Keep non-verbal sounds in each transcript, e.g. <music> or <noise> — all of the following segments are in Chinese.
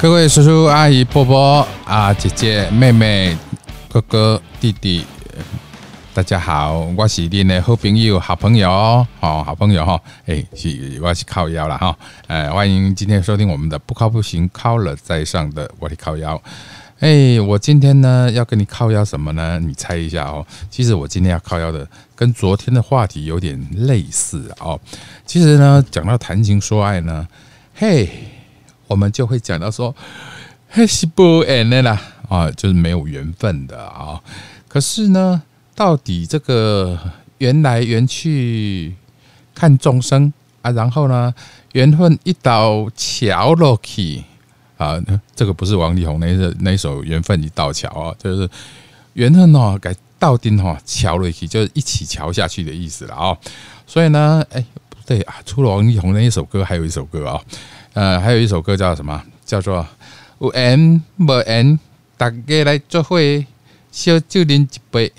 各位叔叔、阿姨、伯伯啊、姐姐、妹妹、哥哥、弟弟，大家好，我是您的好朋友、好朋友哦，好朋友哈，哎，是我是靠腰了哈，哎，欢迎今天收听我们的不靠不行，靠了在上的我的靠腰。哎，我今天呢要跟你靠腰什么呢？你猜一下哦。其实我今天要靠腰的跟昨天的话题有点类似哦。其实呢，讲到谈情说爱呢，嘿。我们就会讲到说，是不缘的啦啊，就是没有缘分的啊。可是呢，到底这个缘来缘去看众生啊，然后呢，缘分一道桥落去啊，这个不是王力宏那首那首缘分一道桥啊，就是缘分哦，改道丁哈桥落去，就是一起桥下去的意思了啊。所以呢，哎，不对啊，除了王力宏那一首歌，还有一首歌啊。呃，还有一首歌叫什么？叫做有缘无缘，大家来做会，小酒啉一杯，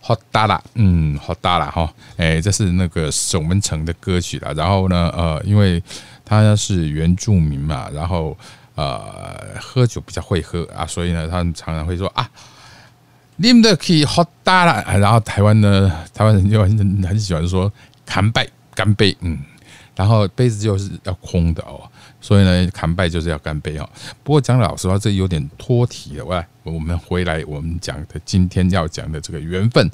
好大啦，嗯，好大啦哈。哎，这是那个守门城的歌曲啦。然后呢，呃，因为他是原住民嘛，然后呃，喝酒比较会喝啊，所以呢，他们常常会说啊，你们的可以好大啦。然后台湾呢，台湾人就很很喜欢说干杯，干杯，嗯，然后杯子就是要空的哦。所以呢，砍拜就是要干杯哦。不过讲老实话，这有点脱题了。喂，我们回来，我们讲的今天要讲的这个缘分。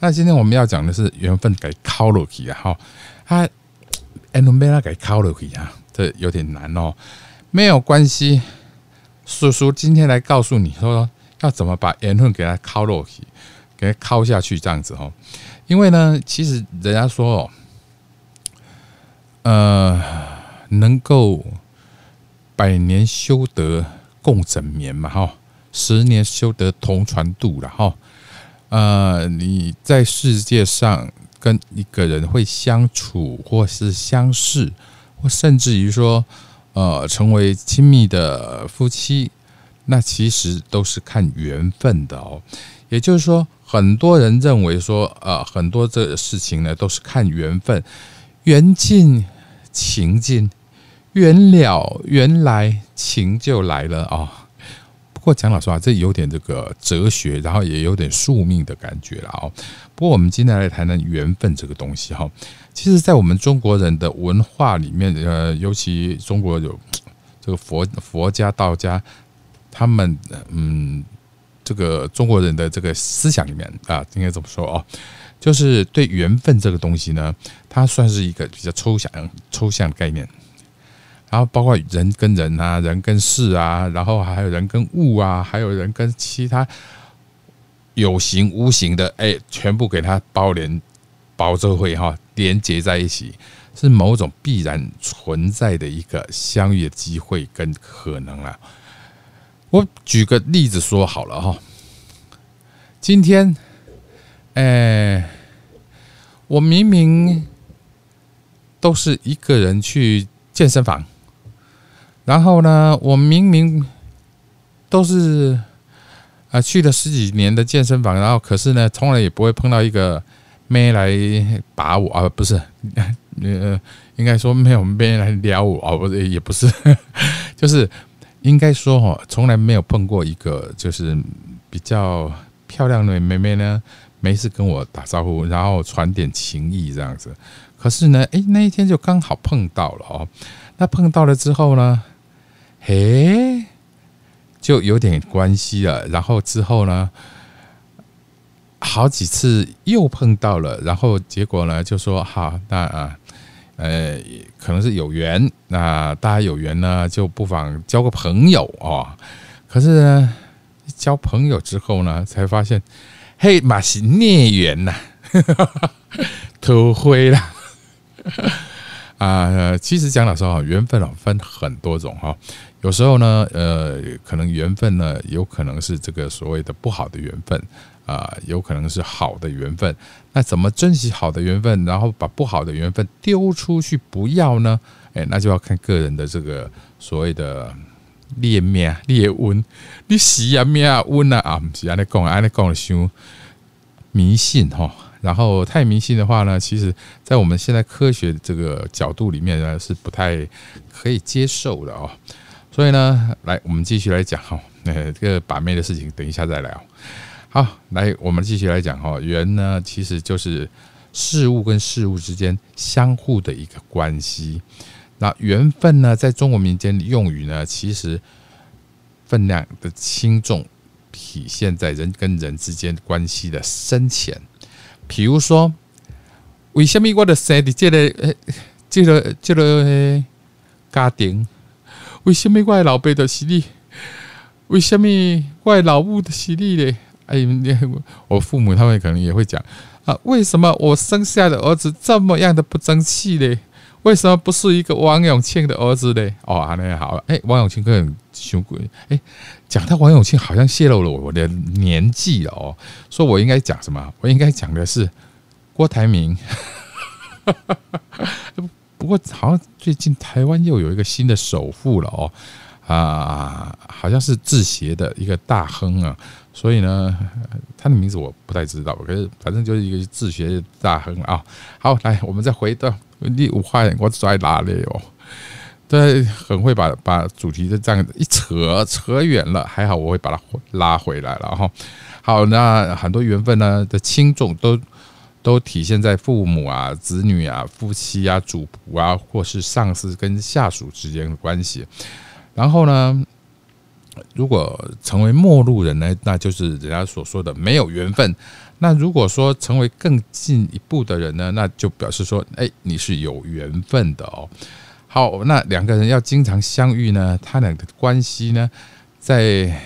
那今天我们要讲的是缘分给靠落去啊！哈，他 and 没那给靠落去啊，这有点难哦。没有关系，叔叔今天来告诉你说，要怎么把缘分给他靠落去，给他靠下去这样子哦。因为呢，其实人家说哦，呃，能够。百年修得共枕眠嘛，哈，十年修得同船渡了，哈。呃，你在世界上跟一个人会相处，或是相识，或甚至于说，呃，成为亲密的夫妻，那其实都是看缘分的哦。也就是说，很多人认为说，呃，很多这个事情呢，都是看缘分，缘尽情尽。缘了缘来情就来了啊！不过讲老实话，这有点这个哲学，然后也有点宿命的感觉了哦。不过我们今天来谈谈缘分这个东西哈。其实，在我们中国人的文化里面，呃，尤其中国有 <tsk> 这个佛佛家、道家，他们嗯，这个中国人的这个思想里面啊，应该怎么说哦？就是对缘分这个东西呢，它算是一个比较抽象、抽象的概念。然后包括人跟人啊，人跟事啊，然后还有人跟物啊，还有人跟其他有形无形的，哎，全部给它包连包着会哈，连接在一起，是某种必然存在的一个相遇的机会跟可能啊。我举个例子说好了哈，今天，哎，我明明都是一个人去健身房。然后呢，我明明都是啊去了十几年的健身房，然后可是呢，从来也不会碰到一个妹来把我啊，不是，呃，应该说没有妹来撩我啊，不是，也不是，就是应该说哈，从来没有碰过一个就是比较漂亮的妹妹呢，没事跟我打招呼，然后传点情谊这样子。可是呢，哎，那一天就刚好碰到了哦。那碰到了之后呢？诶，就有点关系了。然后之后呢，好几次又碰到了，然后结果呢，就说好，那啊，呃，可能是有缘。那大家有缘呢，就不妨交个朋友啊。可是呢，交朋友之后呢，才发现，嘿，马是孽缘呐，偷灰了。啊，其实讲老实话，缘分啊分很多种哈。有时候呢，呃，可能缘分呢，有可能是这个所谓的不好的缘分啊，有可能是好的缘分。那怎么珍惜好的缘分，然后把不好的缘分丢出去不要呢？哎，那就要看个人的这个所谓的烈命烈温，你喜啊命啊温啊啊，是安尼讲，安尼讲的伤迷信哈。然后太迷信的话呢，其实在我们现在科学这个角度里面呢，是不太可以接受的哦。所以呢，来我们继续来讲哈，呃，<laughs> 这个把妹的事情等一下再聊。好，来我们继续来讲哈，缘呢其实就是事物跟事物之间相互的一个关系。那缘分呢，在中国民间用语呢，其实分量的轻重体现在人跟人之间关系的深浅。比如说，为什么我的生的这个呃，这个这个家庭？为什么我的老爸的是你？为什么我的老母的是你嘞？哎，我父母他们可能也会讲啊，为什么我生下的儿子这么样的不争气嘞？为什么不是一个王永庆的儿子嘞？哦，那好，哎，王永庆很凶鬼，哎，讲到王永庆好像泄露了我的年纪了哦，说我应该讲什么？我应该讲的是郭台铭。<laughs> 不过好像最近台湾又有一个新的首富了哦，啊，好像是制鞋的一个大亨啊。所以呢，他的名字我不太知道，可是反正就是一个自学大亨啊。好，来，我们再回到第五话，我拽哪里哦？对，很会把把主题就这样一扯扯远了，还好我会把它拉回来了哈。好，那很多缘分呢的轻重都都体现在父母啊、子女啊、夫妻啊、主仆啊，或是上司跟下属之间的关系。然后呢？如果成为陌路人呢，那就是人家所说的没有缘分。那如果说成为更进一步的人呢，那就表示说，哎，你是有缘分的哦。好，那两个人要经常相遇呢，他俩的关系呢，在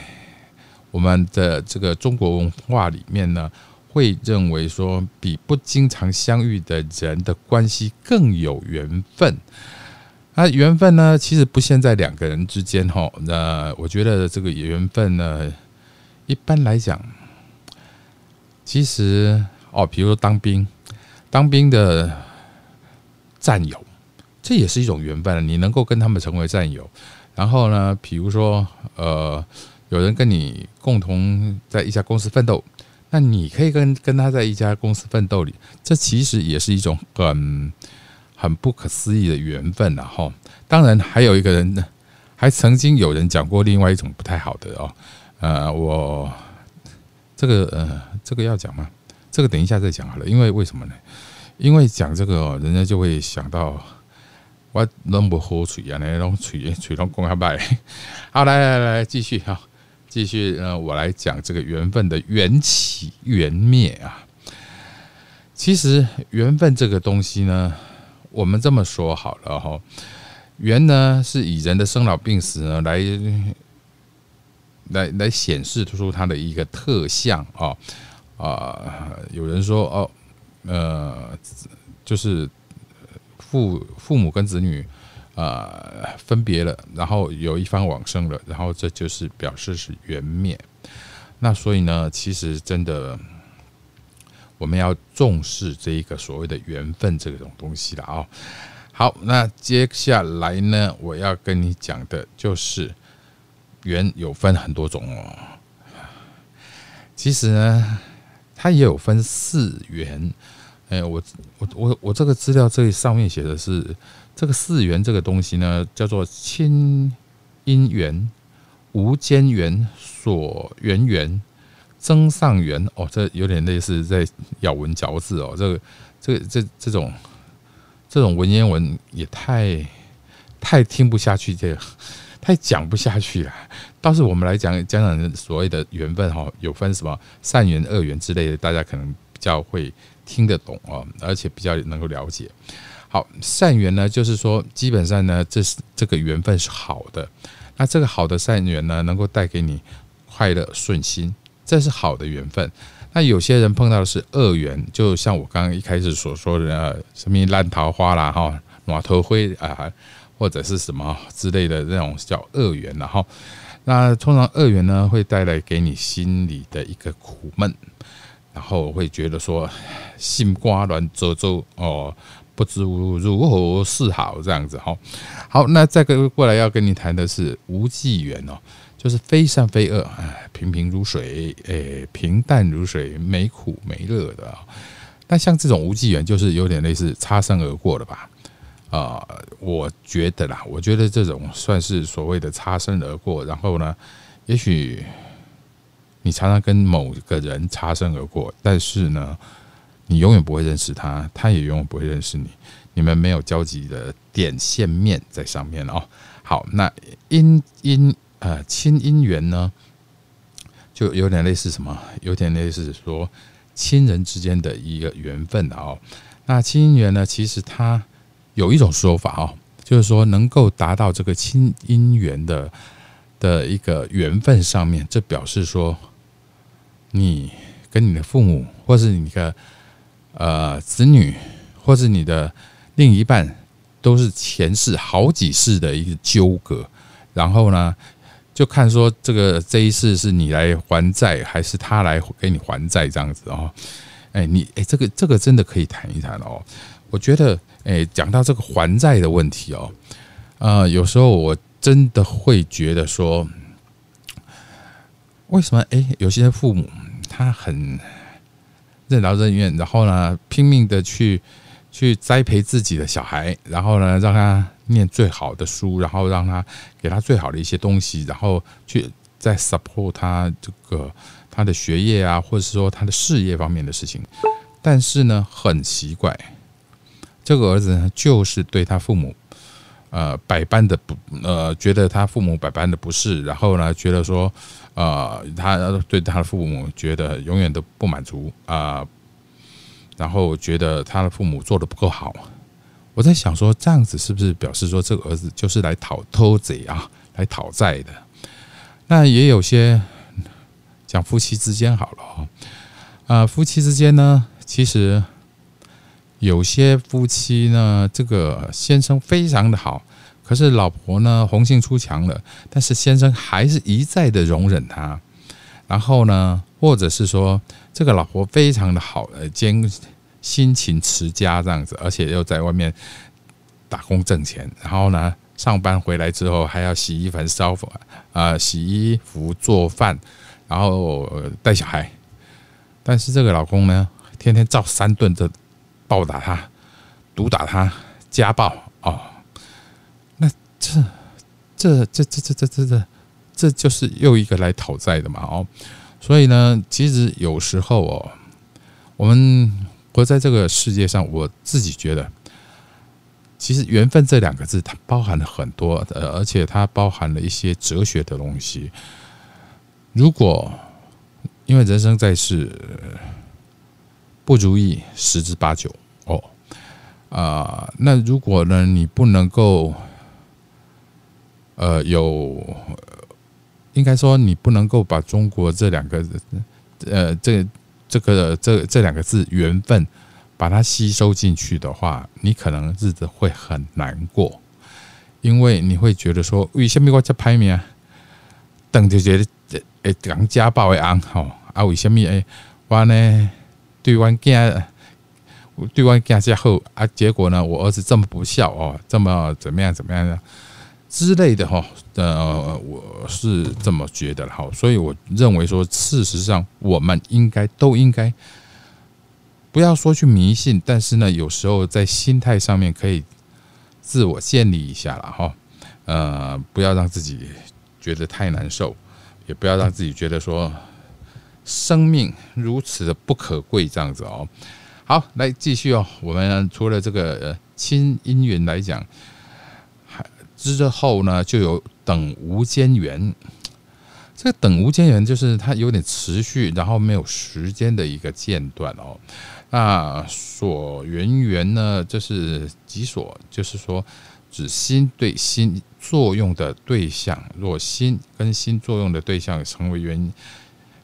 我们的这个中国文化里面呢，会认为说，比不经常相遇的人的关系更有缘分。那缘分呢？其实不限在两个人之间哈。那我觉得这个缘分呢，一般来讲，其实哦，比如说当兵，当兵的战友，这也是一种缘分。你能够跟他们成为战友，然后呢，比如说呃，有人跟你共同在一家公司奋斗，那你可以跟跟他在一家公司奋斗里，这其实也是一种很。很不可思议的缘分呐，哈！当然还有一个人呢，还曾经有人讲过另外一种不太好的哦，呃，我这个呃，这个要讲吗？这个等一下再讲好了，因为为什么呢？因为讲这个，人家就会想到我那么好吹啊，那种吹吹龙公下拜。<laughs> 好，来来来，继续哈，继续呃，我来讲这个缘分的缘起缘灭啊。其实缘分这个东西呢。我们这么说好了哈，缘呢是以人的生老病死呢来来来显示出它的一个特相啊啊，有人说哦呃，就是父父母跟子女啊分别了，然后有一方往生了，然后这就是表示是缘灭。那所以呢，其实真的。我们要重视这一个所谓的缘分这种东西了啊！好，那接下来呢，我要跟你讲的就是缘有分很多种哦。其实呢，它也有分四缘。哎，我我我我这个资料这上面写的是这个四缘这个东西呢，叫做亲因缘、无间缘、所缘缘。增上缘哦，这有点类似在咬文嚼字哦。这个、这、这这种这种文言文也太太听不下去，这个太讲不下去了。倒是我们来讲讲讲所谓的缘分哈，有分什么善缘、恶缘之类的，大家可能比较会听得懂哦，而且比较能够了解。好，善缘呢，就是说基本上呢，这是这个缘分是好的。那这个好的善缘呢，能够带给你快乐顺心。这是好的缘分，那有些人碰到的是恶缘，就像我刚刚一开始所说的，什么烂桃花啦，哈，马头灰啊，或者是什么之类的那种叫恶缘，然后，那通常恶缘呢会带来给你心里的一个苦闷，然后会觉得说心瓜乱皱皱哦，不知如何是好这样子哈。好，那再个过来要跟你谈的是无忌缘哦。就是非善非恶，哎，平平如水，哎，平淡如水，没苦没乐的。但像这种无际缘，就是有点类似擦身而过了吧？啊，我觉得啦，我觉得这种算是所谓的擦身而过。然后呢，也许你常常跟某个人擦身而过，但是呢，你永远不会认识他，他也永远不会认识你，你们没有交集的点线面在上面哦。好，那姻姻呃亲姻缘呢，就有点类似什么？有点类似说亲人之间的一个缘分哦。那亲姻缘呢，其实它有一种说法哦，就是说能够达到这个亲姻缘的的一个缘分上面，这表示说你跟你的父母，或是你的呃子女，或是你的另一半。都是前世好几世的一个纠葛，然后呢，就看说这个这一世是你来还债，还是他来给你还债这样子哦。哎，你哎，这个这个真的可以谈一谈哦。我觉得，哎，讲到这个还债的问题哦，呃，有时候我真的会觉得说，为什么哎，有些父母他很任劳任怨，然后呢，拼命的去。去栽培自己的小孩，然后呢，让他念最好的书，然后让他给他最好的一些东西，然后去再 support 他这个他的学业啊，或者是说他的事业方面的事情。但是呢，很奇怪，这个儿子呢，就是对他父母，呃，百般的不，呃，觉得他父母百般的不是，然后呢，觉得说，呃，他对他的父母觉得永远都不满足啊。然后觉得他的父母做的不够好，我在想说，这样子是不是表示说这个儿子就是来讨偷贼啊，来讨债的？那也有些讲夫妻之间好了哦，啊，夫妻之间呢，其实有些夫妻呢，这个先生非常的好，可是老婆呢红杏出墙了，但是先生还是一再的容忍他，然后呢？或者是说，这个老婆非常的好，呃，兼辛勤持家这样子，而且又在外面打工挣钱，然后呢，上班回来之后还要洗衣服、烧饭啊，洗衣服、做饭，然后带小孩。但是这个老公呢，天天照三顿的暴打他、毒打他、家暴。这、这、这、这、这、这、这，这就是又一个来讨债的嘛？哦。所以呢，其实有时候哦，我们活在这个世界上，我自己觉得，其实“缘分”这两个字，它包含了很多，呃，而且它包含了一些哲学的东西。如果因为人生在世，不如意十之八九哦，啊，那如果呢，你不能够，呃，有。应该说，你不能够把中国这两个，呃，这这个这这两个字“缘分”把它吸收进去的话，你可能日子会很难过，因为你会觉得说，为什么我这排名啊，等就觉得诶讲家暴的安好啊？为什么诶我呢对我囝对我囝这好啊？结果呢，我儿子这么不孝哦，这么怎么样怎么样的？之类的哈，呃，我是这么觉得哈，所以我认为说，事实上我们应该都应该不要说去迷信，但是呢，有时候在心态上面可以自我建立一下了哈，呃，不要让自己觉得太难受，也不要让自己觉得说生命如此的不可贵这样子哦。好，来继续哦，我们除了这个亲姻缘来讲。之后呢，就有等无间缘。这个等无间缘就是它有点持续，然后没有时间的一个间断哦。那所缘缘呢，就是己所，就是说指心对心作用的对象。若心跟心作用的对象成为缘，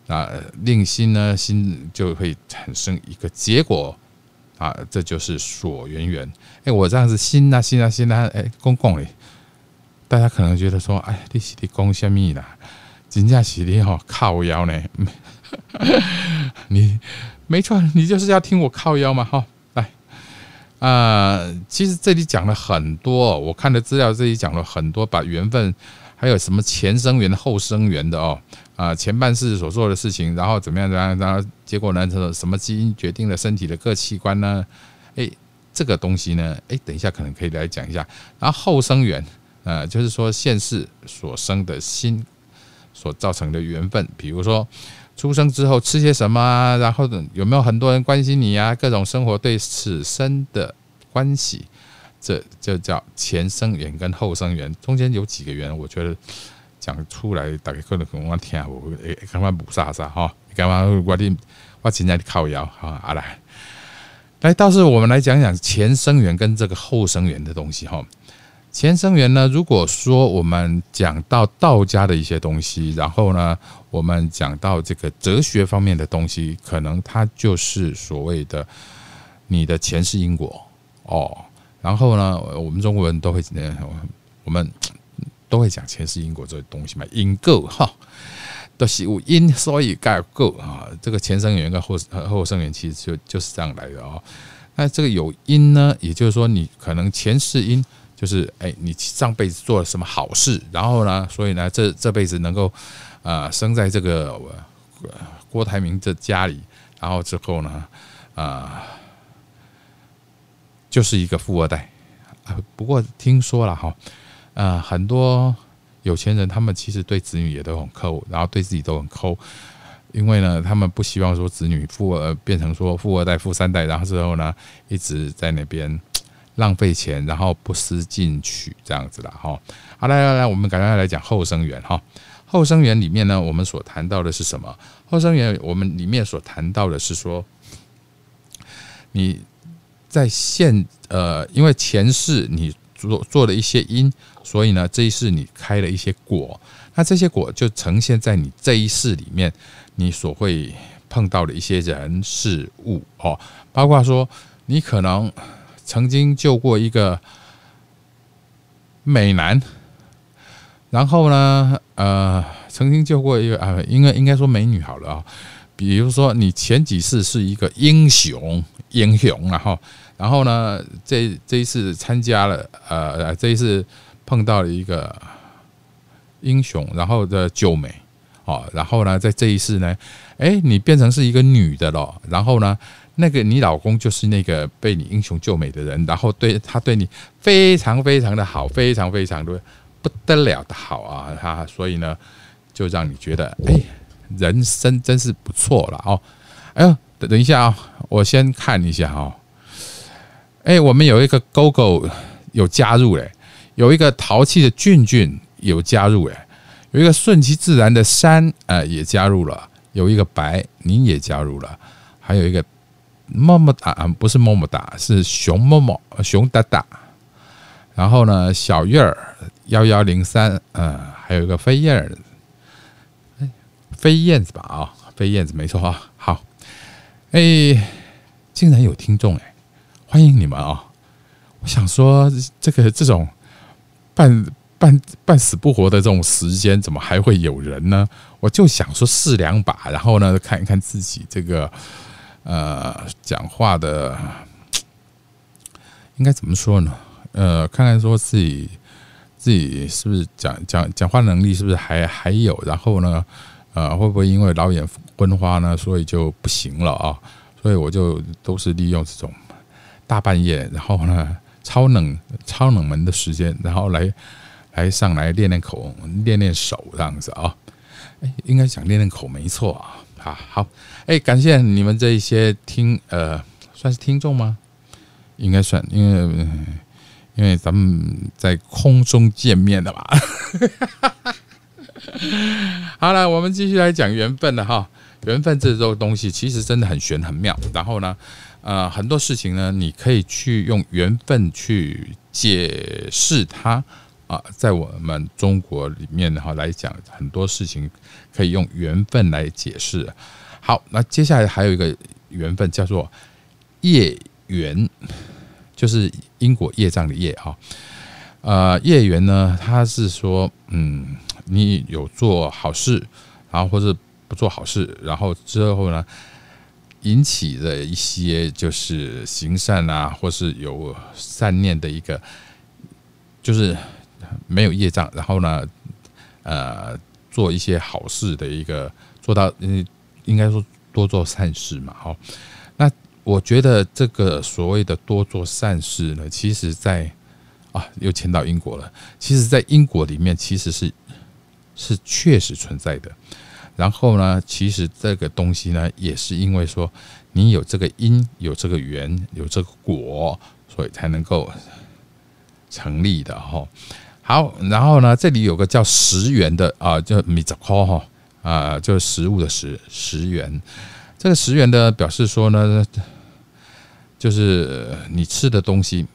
那令心呢，心就会产生一个结果啊，这就是所缘缘。哎，我这样子心啊心啊心啊，哎，公共嘞。大家可能觉得说：“哎，你是你讲什么啦？真正是你吼靠腰呢？<laughs> 你没错，你就是要听我靠腰嘛！哈，来啊，其实这里讲了很多，我看的资料这里讲了很多，把缘分还有什么前生缘、后生缘的哦啊，前半世所做的事情，然后怎么样怎么样，然后结果呢，什么什么基因决定了身体的各器官呢？哎，这个东西呢，哎，等一下可能可以来讲一下。然后后生缘，呃，就是说现世所生的心所造成的缘分，比如说出生之后吃些什么，然后有没有很多人关心你啊，各种生活对此生的关系，这就叫前生缘跟后生缘。中间有几个缘，我觉得讲出来大家可能跟我听，我诶，刚刚补啥啥哈，刚刚我的我现在的靠腰哈，阿来。来，倒是我们来讲讲前生缘跟这个后生缘的东西哈。前生缘呢，如果说我们讲到道家的一些东西，然后呢，我们讲到这个哲学方面的东西，可能它就是所谓的你的前世因果哦。然后呢，我们中国人都会我们都会讲前世因果这个东西嘛，因果哈。都是有因，所以盖够啊。这个前生缘跟后后生缘其实就就是这样来的哦。那这个有因呢，也就是说你可能前世因就是哎，你上辈子做了什么好事，然后呢，所以呢这这辈子能够啊生在这个郭台铭这家里，然后之后呢啊就是一个富二代。不过听说了哈，啊很多。有钱人他们其实对子女也都很抠，然后对自己都很抠，因为呢，他们不希望说子女富呃变成说富二代、富三代，然后之后呢一直在那边浪费钱，然后不思进取这样子的哈。好，来来来，我们赶快来讲后生缘哈。后生缘里面呢，我们所谈到的是什么？后生缘我们里面所谈到的是说，你在现呃，因为前世你做做了一些因。所以呢，这一世你开了一些果，那这些果就呈现在你这一世里面，你所会碰到的一些人事物哦，包括说你可能曾经救过一个美男，然后呢，呃，曾经救过一个啊，应该应该说美女好了啊，比如说你前几世是一个英雄，英雄然后，然后呢，这这一次参加了，呃，这一次。碰到了一个英雄，然后的救美哦，然后呢，在这一世呢，哎，你变成是一个女的了，然后呢，那个你老公就是那个被你英雄救美的人，然后对他对你非常非常的好，非常非常的不得了的好啊，他所以呢，就让你觉得哎，人生真是不错了哦。哎呦，等等一下啊，我先看一下哈，哎，我们有一个狗狗有加入嘞。有一个淘气的俊俊有加入诶，有一个顺其自然的山呃也加入了，有一个白你也加入了，还有一个么么哒啊不是么么哒是熊么么熊哒哒，然后呢小月儿幺幺零三嗯还有一个飞燕儿，飞燕子吧啊飞燕子没错啊好哎竟然有听众哎欢迎你们啊我想说这个这种。半半半死不活的这种时间，怎么还会有人呢？我就想说试两把，然后呢看一看自己这个呃讲话的 <tsk> 应该怎么说呢？呃，看看说自己自己是不是讲讲讲话能力是不是还还有？然后呢，呃，会不会因为老眼昏花呢，所以就不行了啊？所以我就都是利用这种大半夜，然后呢。<laughs> 超冷、超冷门的时间，然后来来上来练练口、练练手这样子啊！哎，应该讲练练口没错啊！好好，哎，感谢你们这一些听呃，算是听众吗？应该算，因为因为咱们在空中见面的吧。<laughs> 好了，我们继续来讲缘分了哈。缘分这种东西其实真的很玄很妙，然后呢？呃，很多事情呢，你可以去用缘分去解释它啊。在我们中国里面哈来讲，很多事情可以用缘分来解释。好，那接下来还有一个缘分叫做业缘，就是因果业障的业啊。呃，业缘呢，它是说，嗯，你有做好事，然后或者不做好事，然后之后呢？引起的一些就是行善啊，或是有善念的一个，就是没有业障，然后呢，呃，做一些好事的一个，做到嗯，应该说多做善事嘛，好，那我觉得这个所谓的多做善事呢，其实在啊，又迁到英国了。其实，在英国里面，其实是是确实存在的。然后呢，其实这个东西呢，也是因为说你有这个因，有这个缘，有这个果，所以才能够成立的哈。好，然后呢，这里有个叫十元的啊，就米扎科哈啊，就是食物的十十元。这个十元的表示说呢。就是你吃的东西，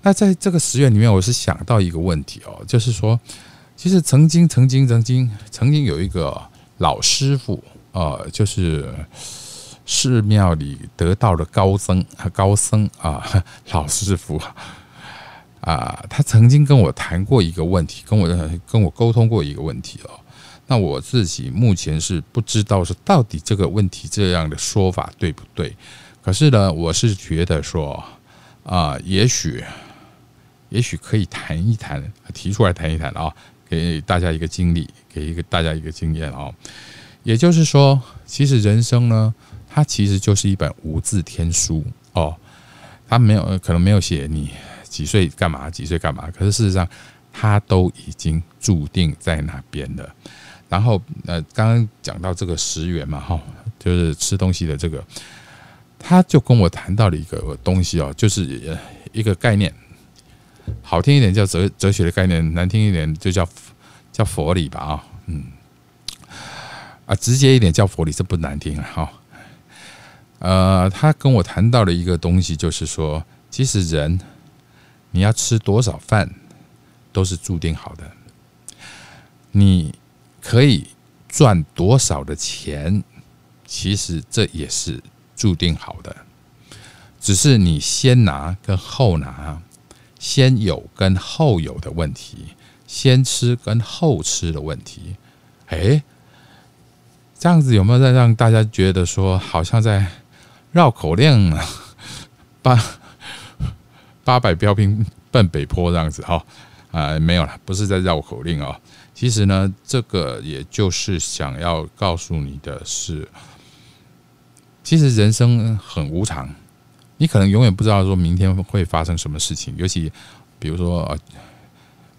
那在这个十元里面，我是想到一个问题哦，就是说，其实曾经、曾经、曾经、曾经有一个老师傅，呃，就是寺庙里得道的高僧高僧啊，<laughs> 老师傅，啊他曾经跟我谈过一个问题，跟我跟我沟通过一个问题哦。那我自己目前是不知道是到底这个问题这样的说法对不对。可是呢，我是觉得说，啊，也许，也许可以谈一谈，提出来谈一谈啊，给大家一个经历，给一个大家一个经验啊。也就是说，其实人生呢，它其实就是一本无字天书哦，它没有可能没有写你几岁干嘛，几岁干嘛，可是事实上，他都已经注定在那边了。然后，呃，刚刚讲到这个十元嘛，哈，就是吃东西的这个。他就跟我谈到了一个东西哦，就是一个概念，好听一点叫哲哲学的概念，难听一点就叫叫佛理吧啊，嗯，啊，直接一点叫佛理，这不难听哈。呃，他跟我谈到了一个东西，就是说，其实人你要吃多少饭都是注定好的，你可以赚多少的钱，其实这也是。注定好的，只是你先拿跟后拿，先有跟后有的问题，先吃跟后吃的问题。哎，这样子有没有在让大家觉得说，好像在绕口令啊？<laughs> 把八百标兵奔北坡这样子哈？啊，没有了，不是在绕口令啊。其实呢，这个也就是想要告诉你的是。其实人生很无常，你可能永远不知道说明天会发生什么事情。尤其比如说啊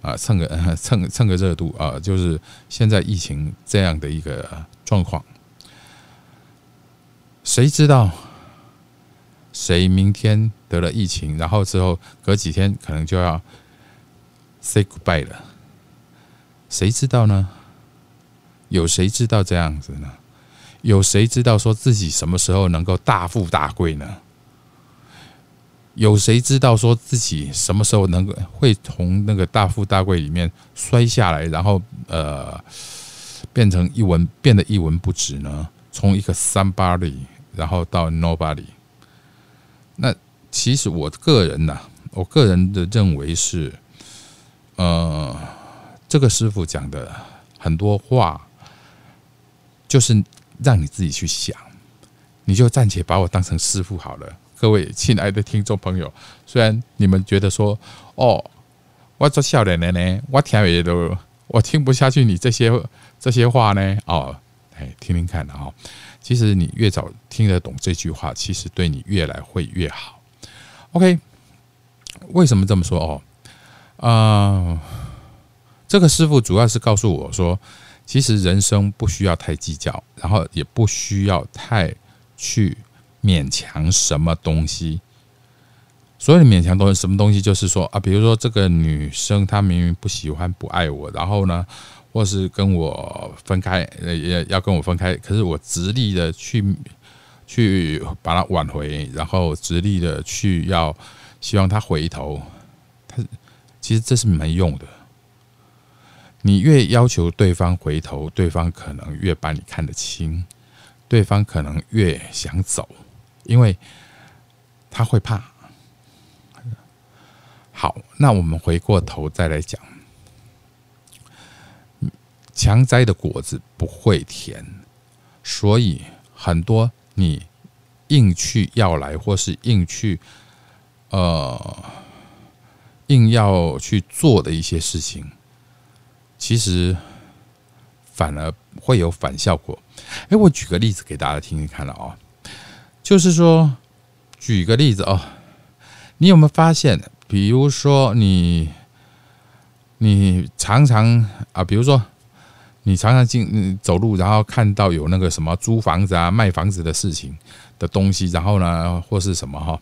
啊蹭个 <laughs> 蹭蹭个热度啊，就是现在疫情这样的一个状况，谁知道谁明天得了疫情，然后之后隔几天可能就要 say goodbye 了？谁知道呢？有谁知道这样子呢？有谁知道说自己什么时候能够大富大贵呢？有谁知道说自己什么时候能够会从那个大富大贵里面摔下来，然后呃变成一文变得一文不值呢？从一个 somebody 然后到 nobody。其实我个人呢，我个人的认为是，呃，这个师傅讲的很多话就是。让你自己去想，你就暂且把我当成师傅好了。各位亲爱的听众朋友，虽然你们觉得说，哦，我做笑脸的呢，我听也都我听不下去你这些这些话呢，哦，哎，听听看啊。其实你越早听得懂这句话，其实对你越来会越好。OK，为什么这么说哦？啊，这个师傅主要是告诉我说。其实人生不需要太计较，然后也不需要太去勉强什么东西。所谓的勉强东西，什么东西？就是说啊，比如说这个女生她明明不喜欢、不爱我，然后呢，或是跟我分开，也要跟我分开，可是我直立的去去把它挽回，然后直立的去要希望他回头，他其实这是没用的。你越要求对方回头，对方可能越把你看得轻，对方可能越想走，因为他会怕。好，那我们回过头再来讲，强摘的果子不会甜，所以很多你硬去要来，或是硬去呃硬要去做的一些事情。其实反而会有反效果。哎，我举个例子给大家听听看了啊，就是说，举个例子哦，你有没有发现，比如说你，你常常啊，比如说你常常进走路，然后看到有那个什么租房子啊、卖房子的事情的东西，然后呢，或是什么哈，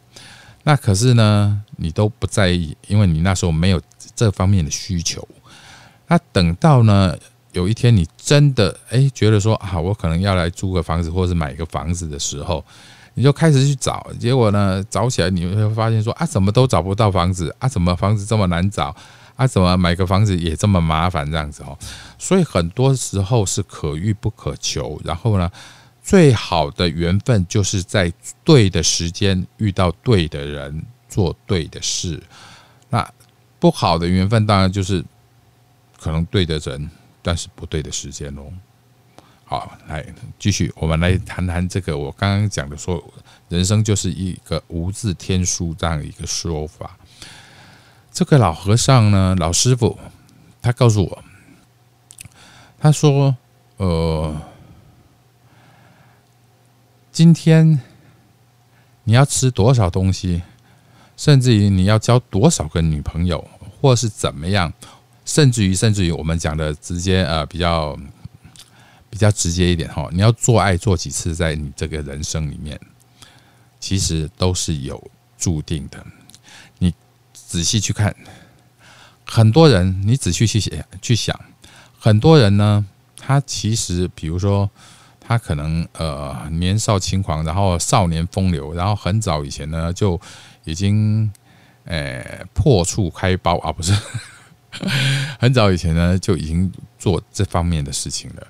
那可是呢，你都不在意，因为你那时候没有这方面的需求。那等到呢，有一天你真的哎觉得说啊，我可能要来租个房子，或者是买个房子的时候。你就开始去找，结果呢，找起来你会发现说啊，怎么都找不到房子啊？怎么房子这么难找啊？怎么买个房子也这么麻烦这样子哦？所以很多时候是可遇不可求。然后呢，最好的缘分就是在对的时间遇到对的人，做对的事。那不好的缘分当然就是可能对的人，但是不对的时间喽。好，来继续，我们来谈谈这个。我刚刚讲的说，人生就是一个无字天书这样一个说法。这个老和尚呢，老师傅，他告诉我，他说：“呃，今天你要吃多少东西，甚至于你要交多少个女朋友，或是怎么样，甚至于甚至于我们讲的直接呃比较。”比较直接一点哈，你要做爱做几次，在你这个人生里面，其实都是有注定的。仔细去看，很多人，你仔细去想，去想，很多人呢，他其实，比如说，他可能呃年少轻狂，然后少年风流，然后很早以前呢就已经诶破处开包啊，不是，<laughs> 很早以前呢就已经做这方面的事情了。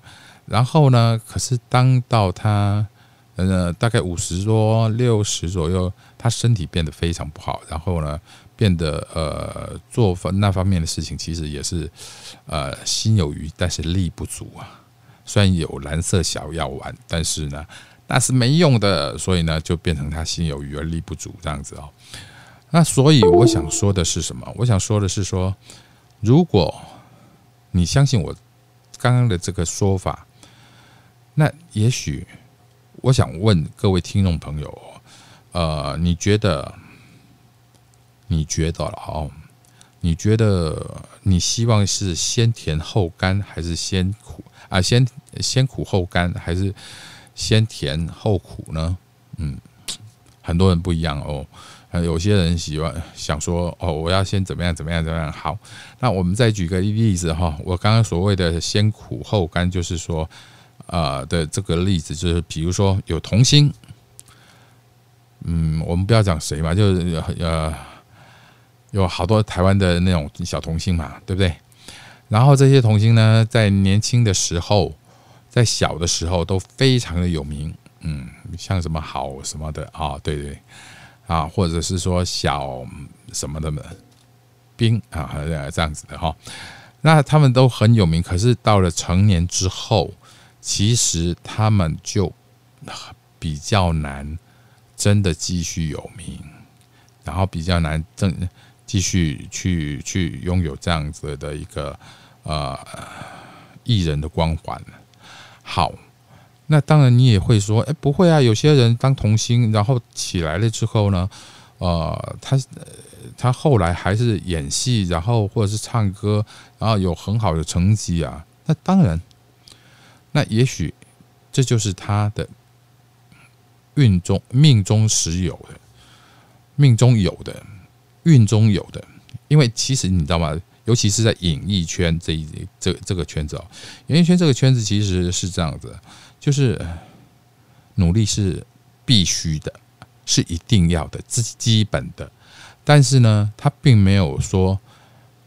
然后呢？可是当到他呃大概五十多、六十左右，他身体变得非常不好。然后呢，变得呃做方那方面的事情，其实也是呃心有余，但是力不足啊。虽然有蓝色小药丸，但是呢那是没用的。所以呢，就变成他心有余而力不足这样子哦。那所以我想说的是什么？我想说的是说，如果你相信我刚刚的这个说法。那也许，我想问各位听众朋友，呃，你觉得，你觉得了哦？你觉得你希望是先甜后甘，还是先苦啊？先先苦后甘，还是先甜后苦呢？嗯，很多人不一样哦。有些人喜欢想说，哦，我要先怎么样怎么样怎么样。好，那我们再举个例子哈。我刚刚所谓的先苦后甘，就是说。啊的这个例子就是，比如说有童星，嗯，我们不要讲谁嘛，就是呃，有好多台湾的那种小童星嘛，对不对？然后这些童星呢，在年轻的时候，在小的时候都非常的有名，嗯，像什么好什么的啊，对对，啊，或者是说小什么的兵啊，这样子的哈，那他们都很有名，可是到了成年之后。其实他们就比较难真的继续有名，然后比较难正继续去去拥有这样子的一个呃艺人的光环。好，那当然你也会说，哎，不会啊，有些人当童星，然后起来了之后呢，呃，他他后来还是演戏，然后或者是唱歌，然后有很好的成绩啊，那当然。那也许这就是他的运中命中时有的，命中有的，运中有的。因为其实你知道吗？尤其是在演艺圈这一这这个圈子哦，演艺圈这个圈子其实是这样子，就是努力是必须的，是一定要的，基基本的。但是呢，他并没有说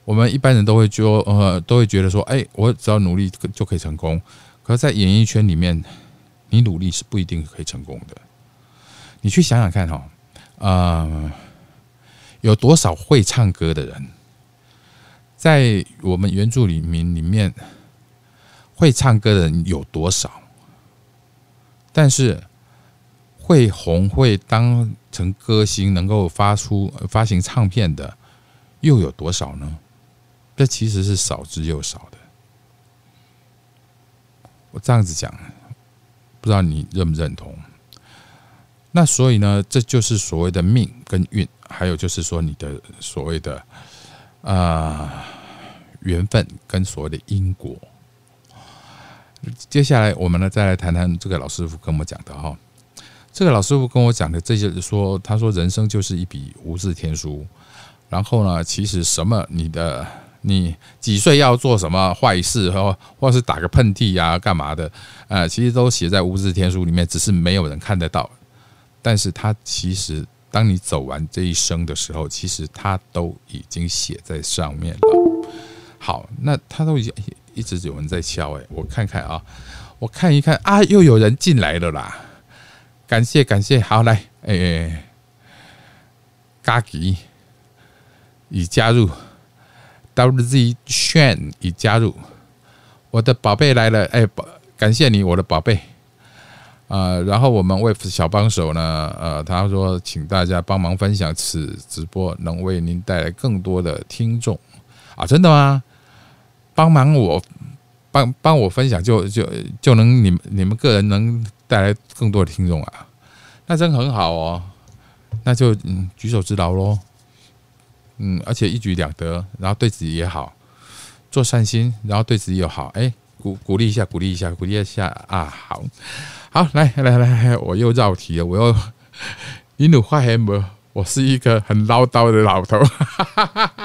我们一般人都会说呃，都会觉得说，哎，我只要努力就可以成功。而在演艺圈里面，你努力是不一定可以成功的。你去想想看哈，呃，有多少会唱歌的人，在我们原著里面里面，会唱歌的人有多少？但是会红、会当成歌星、能够发出发行唱片的，又有多少呢？这其实是少之又少的。我这样子讲，不知道你认不认同？那所以呢，这就是所谓的命跟运，还有就是说你的所谓的啊缘分跟所谓的因果。接下来我们呢，再来谈谈这个老师傅跟我讲的哈。这个老师傅跟我讲的，这些说，他说人生就是一笔无字天书。然后呢，其实什么你的你几岁要做什么坏事，或或是打个喷嚏呀，干嘛的？呃，其实都写在无字天书里面，只是没有人看得到。但是他其实，当你走完这一生的时候，其实他都已经写在上面了。好，那他都已经一直有人在敲，哎，我看看啊，我看一看啊，又有人进来了啦。感谢感谢，好来，哎，嘎吉已加入，WZ 炫已加入，我的宝贝来了，哎，宝，感谢你，我的宝贝。啊，然后我们 Wave 小帮手呢，呃，他说，请大家帮忙分享此直播，能为您带来更多的听众啊，真的吗？帮忙我帮帮我分享，就就就能你你们个人能。带来更多的听众啊，那真很好哦，那就嗯举手之劳喽，嗯，而且一举两得，然后对自己也好，做善心，然后对自己又好，哎，鼓鼓励一下，鼓励一下，鼓励一下啊，好，好，来来来，我又绕题了，我又一路话还没，我是一个很唠叨的老头，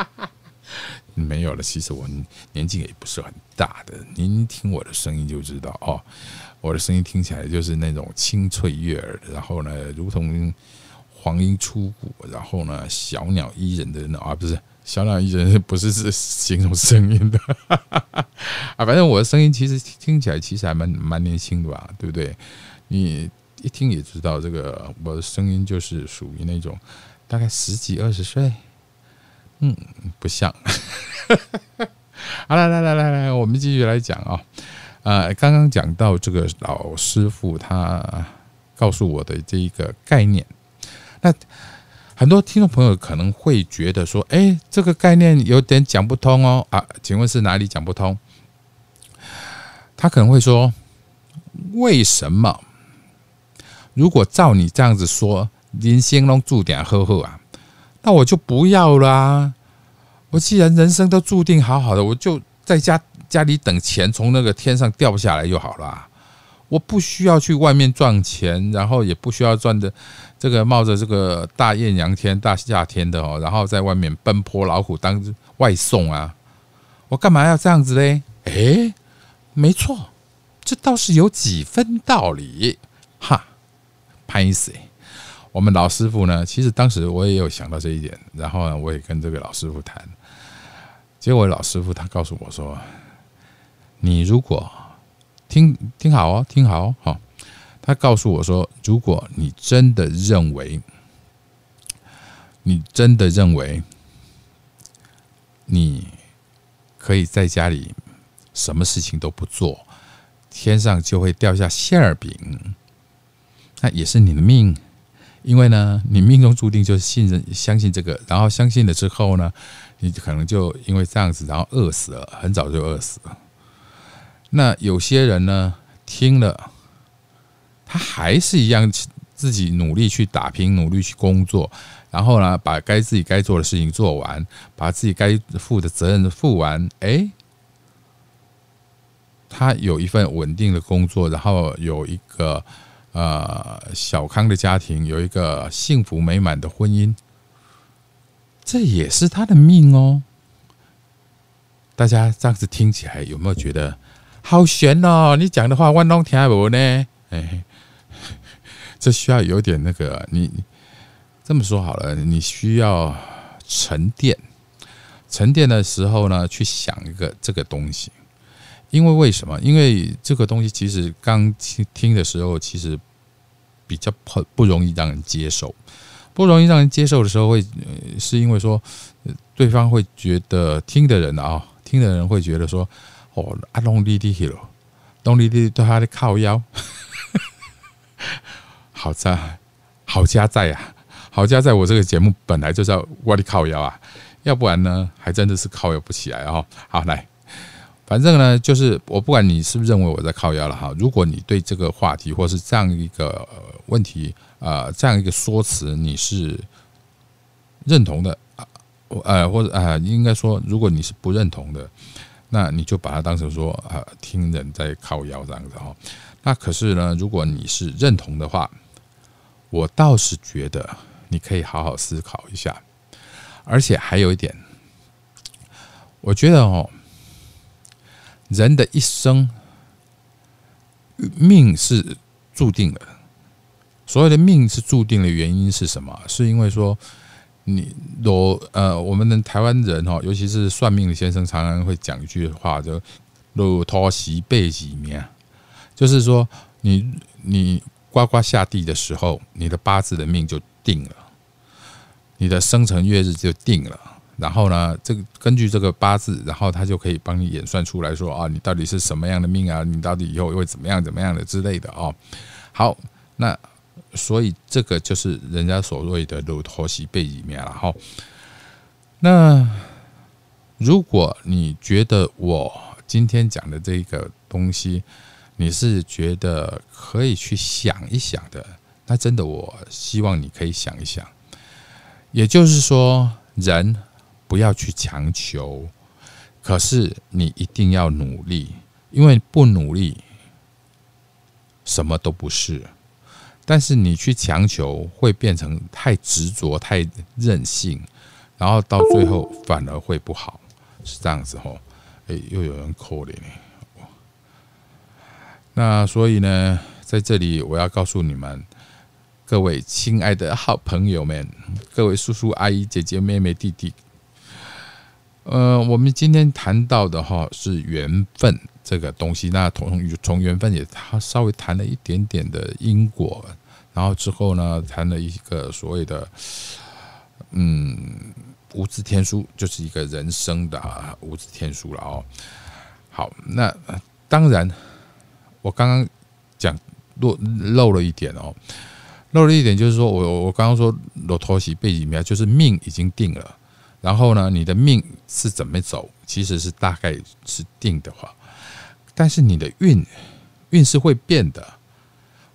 <laughs> 没有了，其实我年纪也不是很大的，您听我的声音就知道哦。我的声音听起来就是那种清脆悦耳，然后呢，如同黄莺出谷，然后呢，小鸟依人的那啊，不是小鸟依人，不是是形容声音的 <laughs> 啊。反正我的声音其实听起来其实还蛮蛮年轻的吧，对不对？你一听也知道，这个我的声音就是属于那种大概十几二十岁，嗯，不像。<laughs> 好了，来来来来，我们继续来讲啊。呃，刚刚讲到这个老师傅他告诉我的这一个概念，那很多听众朋友可能会觉得说，哎，这个概念有点讲不通哦啊，请问是哪里讲不通？他可能会说，为什么？如果照你这样子说，林先龙注定呵呵啊，那我就不要啦。我既然人生都注定好好的，我就在家。家里等钱从那个天上掉下来就好了，我不需要去外面赚钱，然后也不需要赚的这个冒着这个大艳阳天、大夏天的哦，然后在外面奔波老虎当外送啊，我干嘛要这样子嘞？诶，没错，这倒是有几分道理哈。潘谁？我们老师傅呢？其实当时我也有想到这一点，然后呢，我也跟这个老师傅谈，结果老师傅他告诉我说。你如果听听好哦，听好哦，好。他告诉我说，如果你真的认为，你真的认为，你可以在家里什么事情都不做，天上就会掉下馅儿饼，那也是你的命。因为呢，你命中注定就是信任、相信这个，然后相信了之后呢，你可能就因为这样子，然后饿死了，很早就饿死了。那有些人呢，听了，他还是一样自己努力去打拼，努力去工作，然后呢，把该自己该做的事情做完，把自己该负的责任负完。哎，他有一份稳定的工作，然后有一个呃小康的家庭，有一个幸福美满的婚姻，这也是他的命哦。大家这样子听起来有没有觉得？好悬哦！你讲的话，我拢听无呢。哎，<laughs> 这需要有点那个，你这么说好了，你需要沉淀。沉淀的时候呢，去想一个这个东西。因为为什么？因为这个东西其实刚听听的时候，其实比较不不容易让人接受。不容易让人接受的时候，会是因为说对方会觉得听的人啊，听的人会觉得说。哦，阿龙弟弟去了，龙弟弟对他的靠腰，<laughs> 好在好家在啊，好家在我这个节目本来就是要我的靠腰啊，要不然呢，还真的是靠腰不起来哦。好，来，反正呢，就是我不管你是不是认为我在靠腰了哈。如果你对这个话题或是这样一个问题啊，这样一个说辞你是认同的啊，呃，或者啊，应该说，如果你是不认同的，那你就把它当成说啊，听人在靠腰这样子哈。那可是呢，如果你是认同的话，我倒是觉得你可以好好思考一下。而且还有一点，我觉得哦。人的一生命是注定的，所有的命是注定的原因是什么？是因为说你罗呃，我们的台湾人哈，尤其是算命的先生，常常会讲一句话，就“路托西背几命”，就是说你你呱呱下地的时候，你的八字的命就定了，你的生辰月日就定了。然后呢，这个根据这个八字，然后他就可以帮你演算出来说啊，你到底是什么样的命啊？你到底以后会怎么样怎么样的之类的哦。好，那所以这个就是人家所谓的“鲁托西背里面了哈。那如果你觉得我今天讲的这个东西，你是觉得可以去想一想的，那真的我希望你可以想一想。也就是说，人。不要去强求，可是你一定要努力，因为不努力什么都不是。但是你去强求，会变成太执着、太任性，然后到最后反而会不好，是这样子吼。哎，又有人扣脸那所以呢，在这里我要告诉你们，各位亲爱的好朋友们，各位叔叔阿姨、姐姐、妹妹、弟弟。呃，我们今天谈到的哈是缘分这个东西，那从从缘分也他稍微谈了一点点的因果，然后之后呢谈了一个所谓的嗯无字天书，就是一个人生的无字天书了哦。好，那当然我刚刚讲漏漏了一点哦，漏了一点就是说我我刚刚说罗托西背景苗就是命已经定了。然后呢，你的命是怎么走，其实是大概是定的话，但是你的运运是会变的。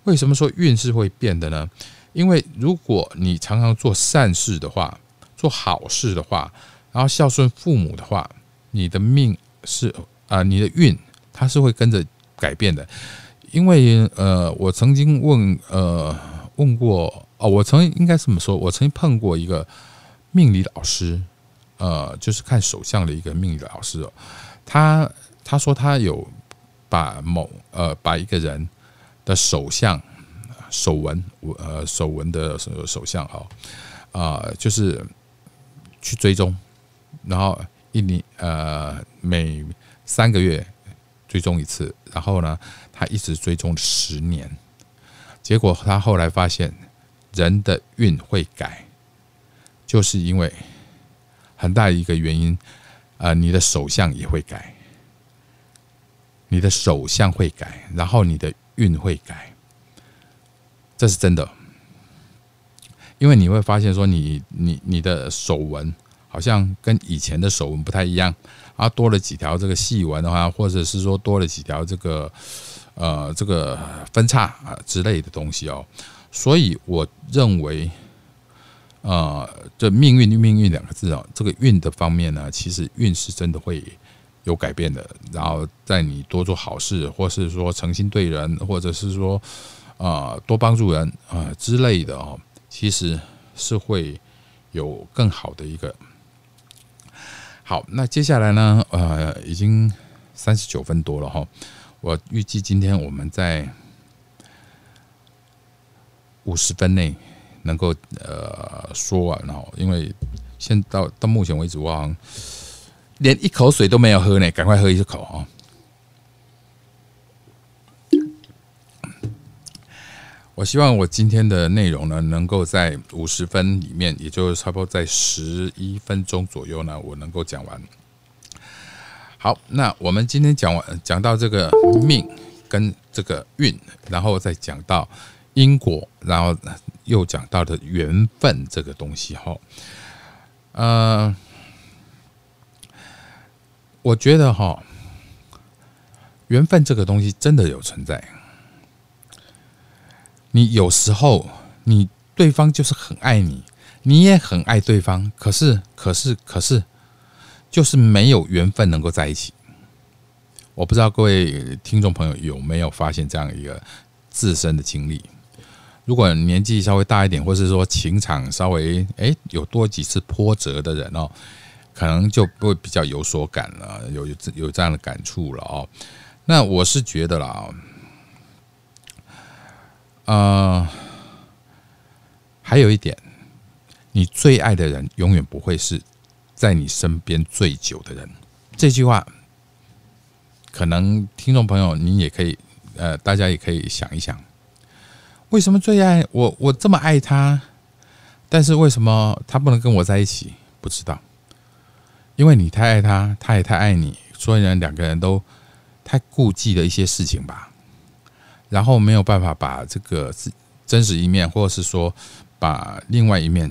为什么说运是会变的呢？因为如果你常常做善事的话，做好事的话，然后孝顺父母的话，你的命是啊，你的运它是会跟着改变的。因为呃，我曾经问呃问过哦，我曾应该这么说，我曾经碰过一个命理老师。呃，就是看手相的一个命理老师哦，他他说他有把某呃把一个人的手相手纹呃手纹的手手相哦啊，就是去追踪，然后一年呃每三个月追踪一次，然后呢他一直追踪十年，结果他后来发现人的运会改，就是因为。很大一个原因，呃，你的手相也会改，你的手相会改，然后你的运会改，这是真的。因为你会发现说，你你你的手纹好像跟以前的手纹不太一样，啊，多了几条这个细纹的话，或者是说多了几条这个呃这个分叉啊之类的东西哦，所以我认为。呃，这命运命运两个字哦，这个运的方面呢，其实运是真的会有改变的。然后在你多做好事，或是说诚心对人，或者是说啊多帮助人啊之类的哦，其实是会有更好的一个。好，那接下来呢，呃，已经三十九分多了哈，我预计今天我们在五十分内。能够呃说完哦，因为现到到目前为止，我好像连一口水都没有喝呢，赶快喝一口啊！我希望我今天的内容呢，能够在五十分里面，也就是差不多在十一分钟左右呢，我能够讲完。好，那我们今天讲完讲到这个命跟这个运，然后再讲到。因果，然后又讲到的缘分这个东西哈，呃，我觉得哈，缘分这个东西真的有存在。你有时候你对方就是很爱你，你也很爱对方，可是可是可是就是没有缘分能够在一起。我不知道各位听众朋友有没有发现这样一个自身的经历？如果年纪稍微大一点，或是说情场稍微哎有多几次波折的人哦，可能就不会比较有所感了，有有有这样的感触了哦。那我是觉得啦，呃，还有一点，你最爱的人永远不会是在你身边最久的人。这句话，可能听众朋友你也可以，呃，大家也可以想一想。为什么最爱我？我这么爱他，但是为什么他不能跟我在一起？不知道，因为你太爱他，他也太爱你，所以呢，两个人都太顾忌了一些事情吧，然后没有办法把这个真实一面，或者是说把另外一面，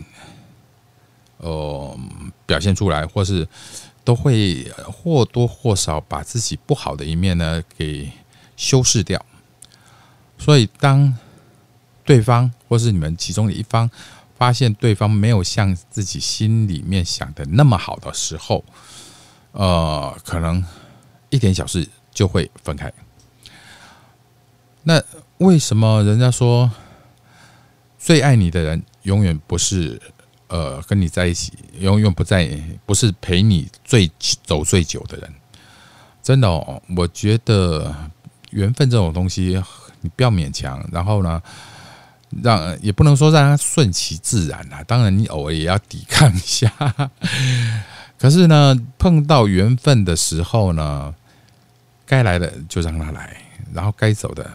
呃，表现出来，或是都会或多或少把自己不好的一面呢给修饰掉，所以当。对方或是你们其中的一方发现对方没有像自己心里面想的那么好的时候，呃，可能一点小事就会分开。那为什么人家说最爱你的人永远不是呃跟你在一起，永远不在，不是陪你最走最久的人？真的，哦，我觉得缘分这种东西，你不要勉强。然后呢？让也不能说让它顺其自然啦，当然你偶尔也要抵抗一下。可是呢，碰到缘分的时候呢，该来的就让他来，然后该走的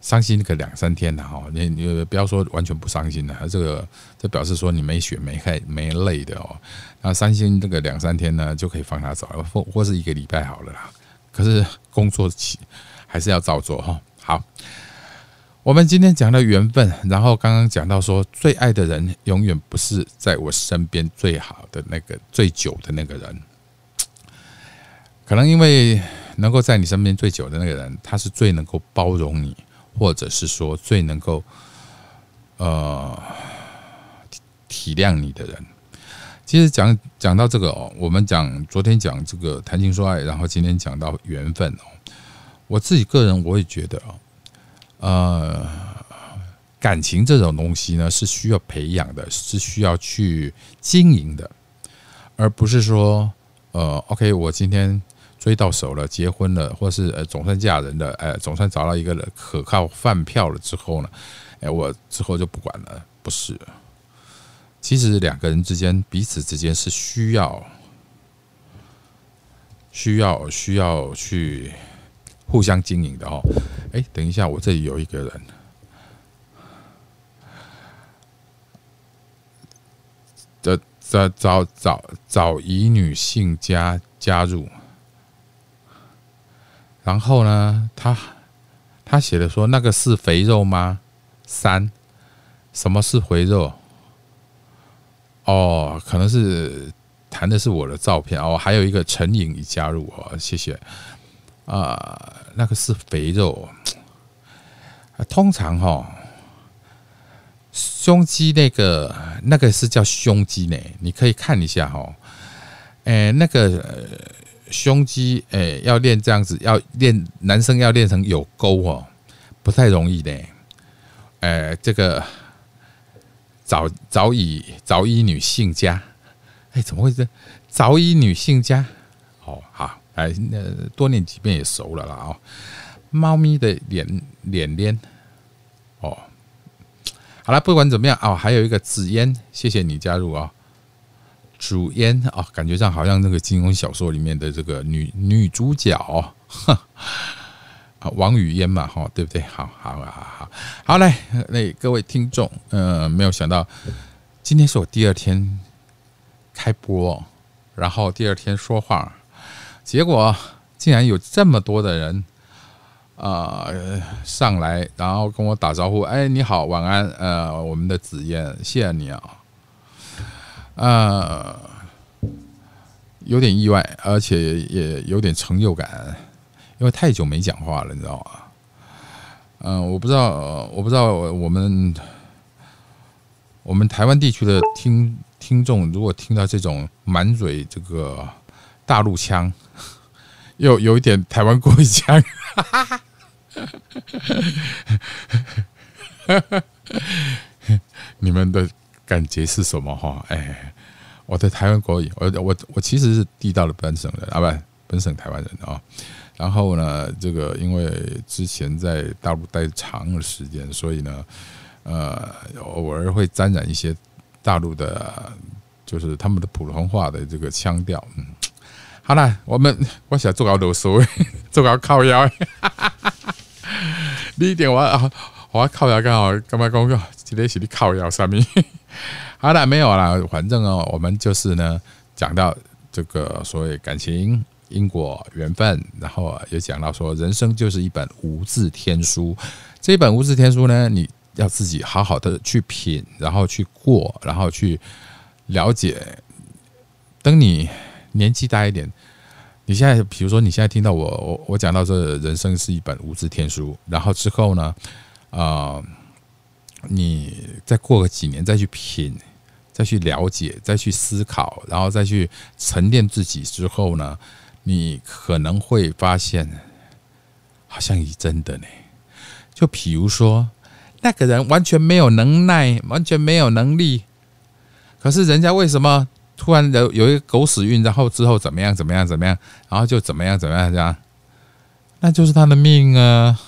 伤心个两三天的哈，你你不要说完全不伤心的，这个这表示说你没血没汗没泪的哦。那伤心这个两三天呢，就可以放他走了，或或是一个礼拜好了啦。可是工作起还是要照做哈。好。我们今天讲的缘分，然后刚刚讲到说，最爱的人永远不是在我身边最好的那个最久的那个人，可能因为能够在你身边最久的那个人，他是最能够包容你，或者是说最能够呃体谅你的人。其实讲讲到这个哦，我们讲昨天讲这个谈情说爱，然后今天讲到缘分哦，我自己个人我也觉得哦。呃，感情这种东西呢，是需要培养的，是需要去经营的，而不是说，呃，OK，我今天追到手了，结婚了，或是呃，总算嫁人了，哎，总算找到一个可靠饭票了之后呢，哎，我之后就不管了，不是。其实两个人之间，彼此之间是需要，需要，需要去。互相经营的哦，哎，等一下，我这里有一个人，的找找找找乙女性加加入，然后呢，他他写的说那个是肥肉吗？三，什么是肥肉？哦，可能是谈的是我的照片哦，还有一个陈颖已加入哦，谢谢。啊，那个是肥肉，通常哈，胸肌那个那个是叫胸肌呢，你可以看一下哈，哎，那个胸肌哎要练这样子，要练男生要练成有沟哦，不太容易的，哎，这个早早已早已女性家，哎，怎么会这？早已女性家？哦，好。哎，那多念几遍也熟了啦哦。猫咪的脸脸脸，哦，好了，不管怎么样哦，还有一个紫嫣，谢谢你加入啊。主嫣哦，感觉上好像那个金庸小说里面的这个女女主角，<laughs> 啊，王语嫣嘛，哈，对不对？好好好好好嘞，那各位听众，呃，没有想到今天是我第二天开播，然后第二天说话。结果竟然有这么多的人啊上来，然后跟我打招呼。哎，你好，晚安。呃，我们的紫嫣，谢谢你啊。呃，有点意外，而且也有点成就感。因为太久没讲话了，你知道吗？嗯，我不知道，我不知道我们我们台湾地区的听听众，如果听到这种满嘴这个大陆腔，又有一点台湾国语腔，<laughs> 你们的感觉是什么？哈，哎，我的台湾国语，我我我其实是地道的本省人啊，不，本省台湾人啊。然后呢，这个因为之前在大陆待长的时间，所以呢，呃，偶尔会沾染一些大陆的，就是他们的普通话的这个腔调。嗯，好了，我们我想做个啰嗦，<laughs> 做个靠腰。<laughs> 你一点我啊，我靠腰刚好干嘛讲个？今天是你靠腰上面。<laughs> 好了，没有了，反正哦，我们就是呢，讲到这个所谓感情。因果缘分，然后也讲到说，人生就是一本无字天书。这本无字天书呢，你要自己好好的去品，然后去过，然后去了解。等你年纪大一点，你现在比如说你现在听到我我我讲到这人生是一本无字天书，然后之后呢，啊，你再过个几年再去品，再去了解，再去思考，然后再去沉淀自己之后呢？你可能会发现，好像已真的呢。就比如说，那个人完全没有能耐，完全没有能力，可是人家为什么突然有有一个狗屎运，然后之后怎么样怎么样怎么样，然后就怎么样怎么样这样，那就是他的命啊，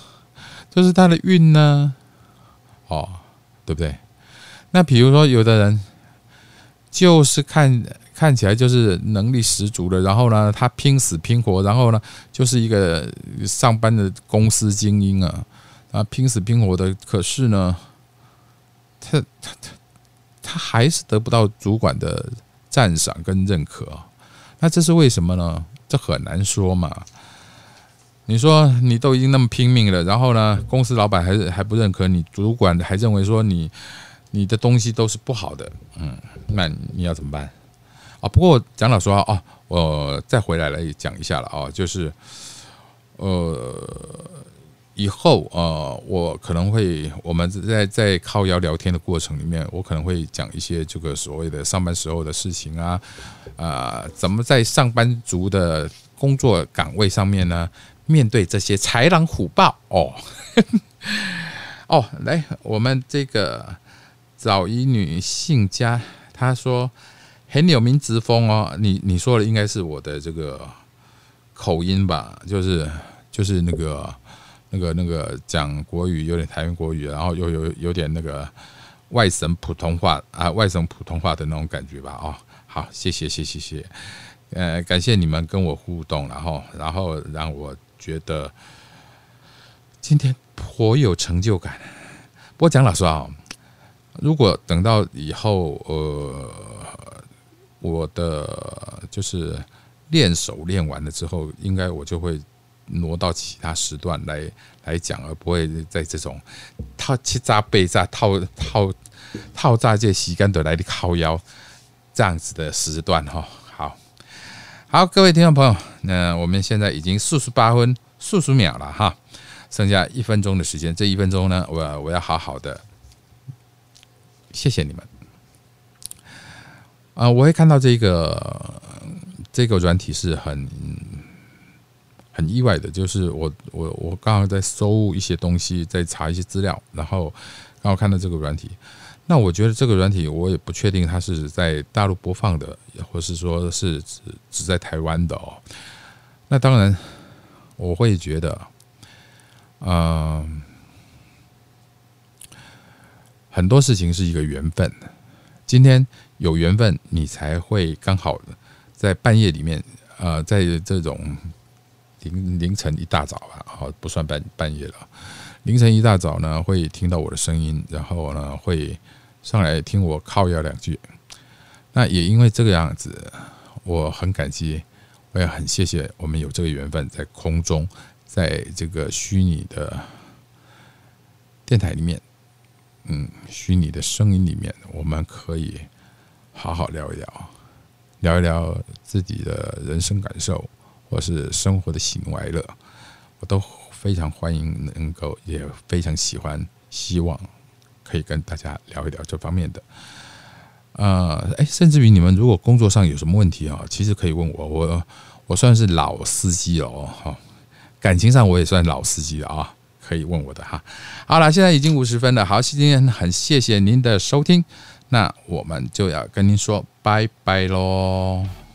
就是他的运呢，哦，对不对？那比如说，有的人就是看。看起来就是能力十足的，然后呢，他拼死拼活，然后呢，就是一个上班的公司精英啊，啊，拼死拼活的，可是呢，他他他他还是得不到主管的赞赏跟认可，那这是为什么呢？这很难说嘛。你说你都已经那么拼命了，然后呢，公司老板还是还不认可你，主管还认为说你你的东西都是不好的，嗯，那你要怎么办？啊，不过讲老实话啊，我再回来来讲一下了啊，就是呃，以后呃，我可能会我们在在靠腰聊天的过程里面，我可能会讲一些这个所谓的上班时候的事情啊，啊，怎么在上班族的工作岗位上面呢，面对这些豺狼虎豹哦，<laughs> 哦，来，我们这个早一女性家，她说。很有名直风哦，你你说的应该是我的这个口音吧？就是就是那个那个那个讲国语有点台湾国语，然后又有有点那个外省普通话啊，外省普通话的那种感觉吧？哦，好，谢谢谢谢谢，呃，感谢你们跟我互动，然后然后让我觉得今天颇有成就感。不过讲老实话，如果等到以后呃。我的就是练手练完了之后，应该我就会挪到其他时段来来讲，而不会在这种套七扎背扎套套套炸这洗干的来的靠腰这样子的时段哈。好，好，各位听众朋友，那我们现在已经四十八分四十秒了哈，剩下一分钟的时间，这一分钟呢，我我要好好的谢谢你们。啊，我会看到这个这个软体是很很意外的，就是我我我刚刚在搜一些东西，在查一些资料，然后刚好看到这个软体。那我觉得这个软体我也不确定它是在大陆播放的，或是说是只只在台湾的哦。那当然我会觉得，嗯，很多事情是一个缘分。今天。有缘分，你才会刚好在半夜里面，呃，在这种凌凌晨一大早吧，好不算半半夜了，凌晨一大早呢，会听到我的声音，然后呢，会上来听我靠要两句。那也因为这个样子，我很感激，我也很谢谢我们有这个缘分，在空中，在这个虚拟的电台里面，嗯，虚拟的声音里面，我们可以。好好聊一聊，聊一聊自己的人生感受，或是生活的喜怒哀乐。我都非常欢迎，能够也非常喜欢，希望可以跟大家聊一聊这方面的。呃，哎，甚至于你们如果工作上有什么问题啊，其实可以问我，我我算是老司机了哦，哈，感情上我也算老司机了啊，可以问我的哈。好了，现在已经五十分了，好，今天很谢谢您的收听，那我们就要跟您说拜拜喽。